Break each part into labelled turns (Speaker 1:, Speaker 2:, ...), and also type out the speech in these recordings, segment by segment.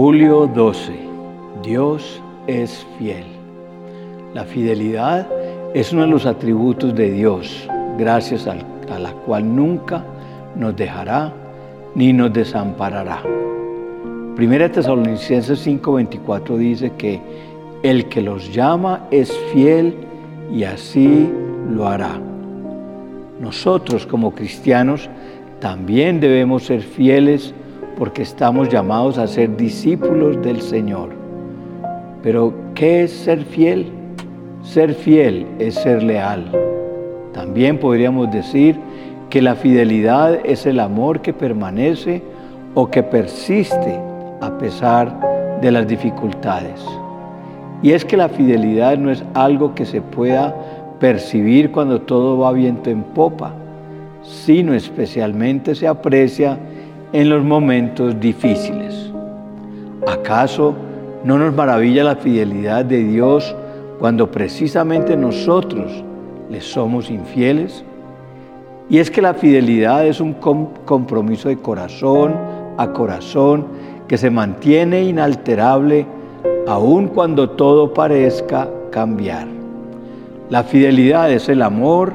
Speaker 1: Julio 12. Dios es fiel. La fidelidad es uno de los atributos de Dios, gracias a la cual nunca nos dejará ni nos desamparará. Primera Tesalonicenses 5:24 dice que el que los llama es fiel y así lo hará. Nosotros como cristianos también debemos ser fieles porque estamos llamados a ser discípulos del Señor. Pero, ¿qué es ser fiel? Ser fiel es ser leal. También podríamos decir que la fidelidad es el amor que permanece o que persiste a pesar de las dificultades. Y es que la fidelidad no es algo que se pueda percibir cuando todo va viento en popa, sino especialmente se aprecia en los momentos difíciles. ¿Acaso no nos maravilla la fidelidad de Dios cuando precisamente nosotros le somos infieles? Y es que la fidelidad es un compromiso de corazón a corazón que se mantiene inalterable aun cuando todo parezca cambiar. La fidelidad es el amor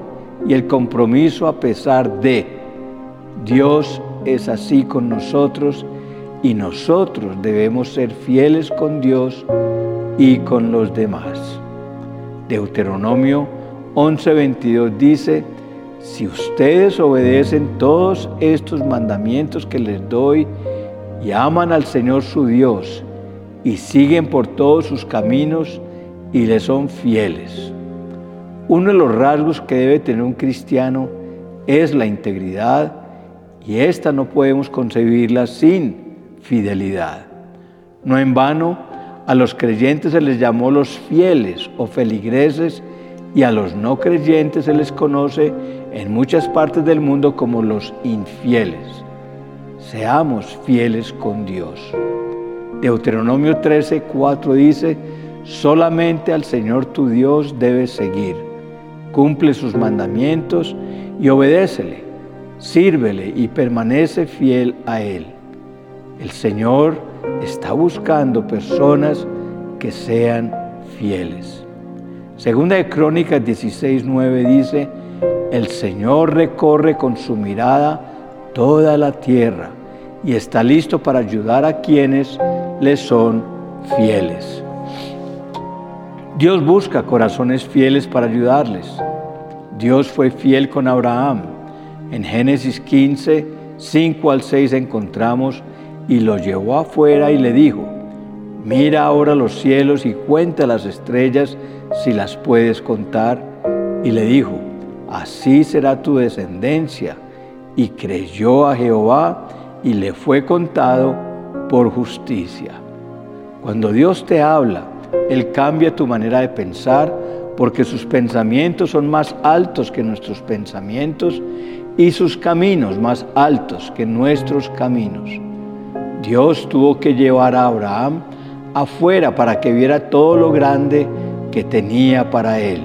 Speaker 1: y el compromiso a pesar de Dios es así con nosotros y nosotros debemos ser fieles con Dios y con los demás. Deuteronomio 11:22 dice, si ustedes obedecen todos estos mandamientos que les doy y aman al Señor su Dios y siguen por todos sus caminos y le son fieles. Uno de los rasgos que debe tener un cristiano es la integridad y esta no podemos concebirla sin fidelidad. No en vano, a los creyentes se les llamó los fieles o feligreses y a los no creyentes se les conoce en muchas partes del mundo como los infieles. Seamos fieles con Dios. Deuteronomio 13, 4 dice, solamente al Señor tu Dios debes seguir. Cumple sus mandamientos y obedécele sírvele y permanece fiel a Él. El Señor está buscando personas que sean fieles. Segunda de Crónicas 16:9 dice, el Señor recorre con su mirada toda la tierra y está listo para ayudar a quienes le son fieles. Dios busca corazones fieles para ayudarles. Dios fue fiel con Abraham en Génesis 15, 5 al 6 encontramos, y lo llevó afuera y le dijo, mira ahora los cielos y cuenta las estrellas si las puedes contar. Y le dijo, así será tu descendencia. Y creyó a Jehová y le fue contado por justicia. Cuando Dios te habla, Él cambia tu manera de pensar porque sus pensamientos son más altos que nuestros pensamientos y sus caminos más altos que nuestros caminos. Dios tuvo que llevar a Abraham afuera para que viera todo lo grande que tenía para él.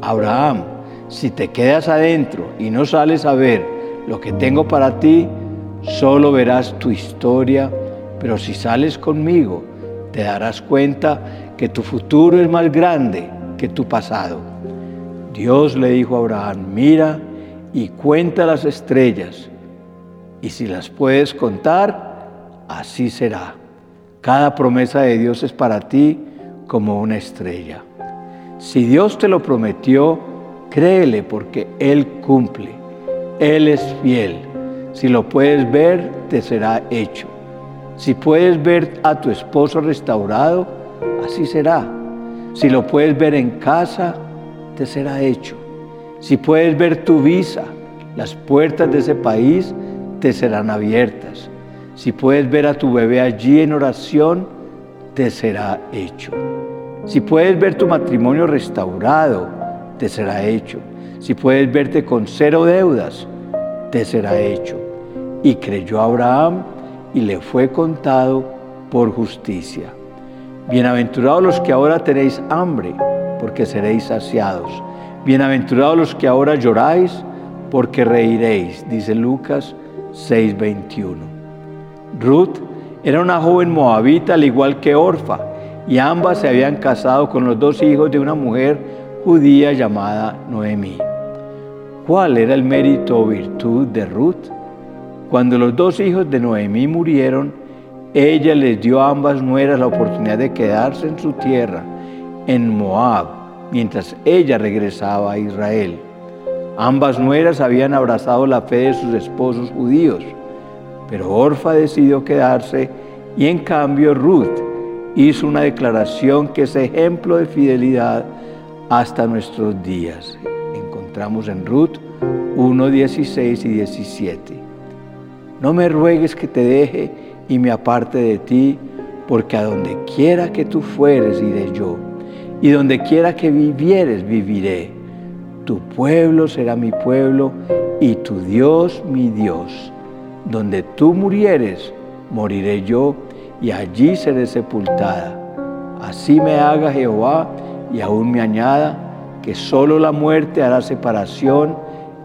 Speaker 1: Abraham, si te quedas adentro y no sales a ver lo que tengo para ti, solo verás tu historia, pero si sales conmigo, te darás cuenta que tu futuro es más grande que tu pasado. Dios le dijo a Abraham, mira, y cuenta las estrellas, y si las puedes contar, así será. Cada promesa de Dios es para ti como una estrella. Si Dios te lo prometió, créele porque Él cumple. Él es fiel. Si lo puedes ver, te será hecho. Si puedes ver a tu esposo restaurado, así será. Si lo puedes ver en casa, te será hecho. Si puedes ver tu visa, las puertas de ese país te serán abiertas. Si puedes ver a tu bebé allí en oración, te será hecho. Si puedes ver tu matrimonio restaurado, te será hecho. Si puedes verte con cero deudas, te será hecho. Y creyó Abraham y le fue contado por justicia. Bienaventurados los que ahora tenéis hambre, porque seréis saciados. Bienaventurados los que ahora lloráis, porque reiréis, dice Lucas 6:21. Ruth era una joven moabita al igual que Orfa, y ambas se habían casado con los dos hijos de una mujer judía llamada Noemí. ¿Cuál era el mérito o virtud de Ruth? Cuando los dos hijos de Noemí murieron, ella les dio a ambas nueras la oportunidad de quedarse en su tierra, en Moab, mientras ella regresaba a Israel. Ambas nueras habían abrazado la fe de sus esposos judíos, pero Orfa decidió quedarse y en cambio Ruth hizo una declaración que es ejemplo de fidelidad hasta nuestros días. Encontramos en Ruth 1, 16 y 17. No me ruegues que te deje y me aparte de ti, porque a donde quiera que tú fueres iré yo, y donde quiera que vivieres viviré. Tu pueblo será mi pueblo y tu Dios mi Dios. Donde tú murieres, moriré yo y allí seré sepultada. Así me haga Jehová y aún me añada que solo la muerte hará separación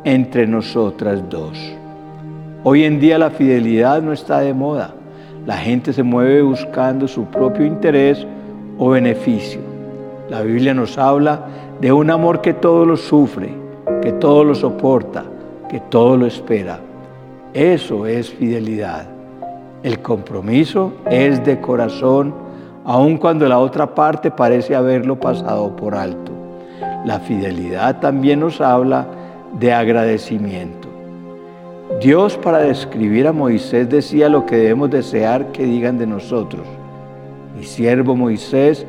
Speaker 1: entre nosotras dos. Hoy en día la fidelidad no está de moda. La gente se mueve buscando su propio interés o beneficio. La Biblia nos habla de un amor que todo lo sufre, que todo lo soporta, que todo lo espera. Eso es fidelidad. El compromiso es de corazón, aun cuando la otra parte parece haberlo pasado por alto. La fidelidad también nos habla de agradecimiento. Dios para describir a Moisés decía lo que debemos desear que digan de nosotros. Mi siervo Moisés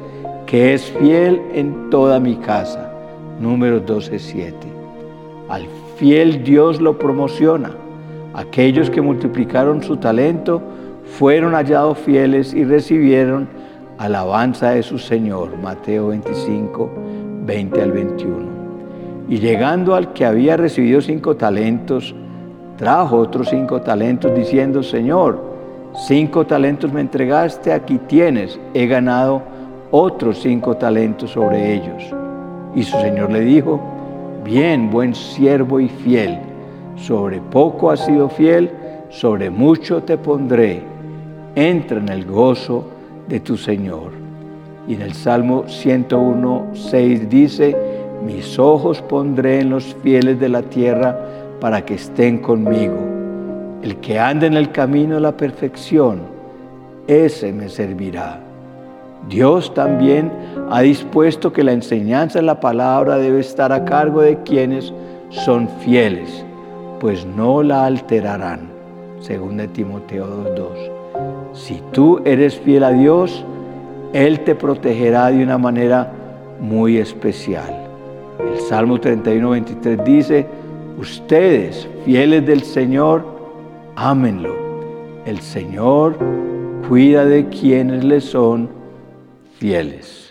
Speaker 1: que es fiel en toda mi casa. Números 12:7. Al fiel Dios lo promociona. Aquellos que multiplicaron su talento fueron hallados fieles y recibieron alabanza de su Señor. Mateo 25, 20 al 21. Y llegando al que había recibido cinco talentos, trajo otros cinco talentos diciendo, Señor, cinco talentos me entregaste, aquí tienes, he ganado otros cinco talentos sobre ellos. Y su señor le dijo, bien, buen siervo y fiel, sobre poco has sido fiel, sobre mucho te pondré, entra en el gozo de tu Señor. Y en el Salmo 101, 6 dice, mis ojos pondré en los fieles de la tierra para que estén conmigo. El que anda en el camino de la perfección, ese me servirá. Dios también ha dispuesto que la enseñanza en la palabra debe estar a cargo de quienes son fieles, pues no la alterarán. Según de Timoteo 2.2. Si tú eres fiel a Dios, Él te protegerá de una manera muy especial. El Salmo 31.23 dice, ustedes, fieles del Señor, ámenlo. El Señor cuida de quienes le son fieles.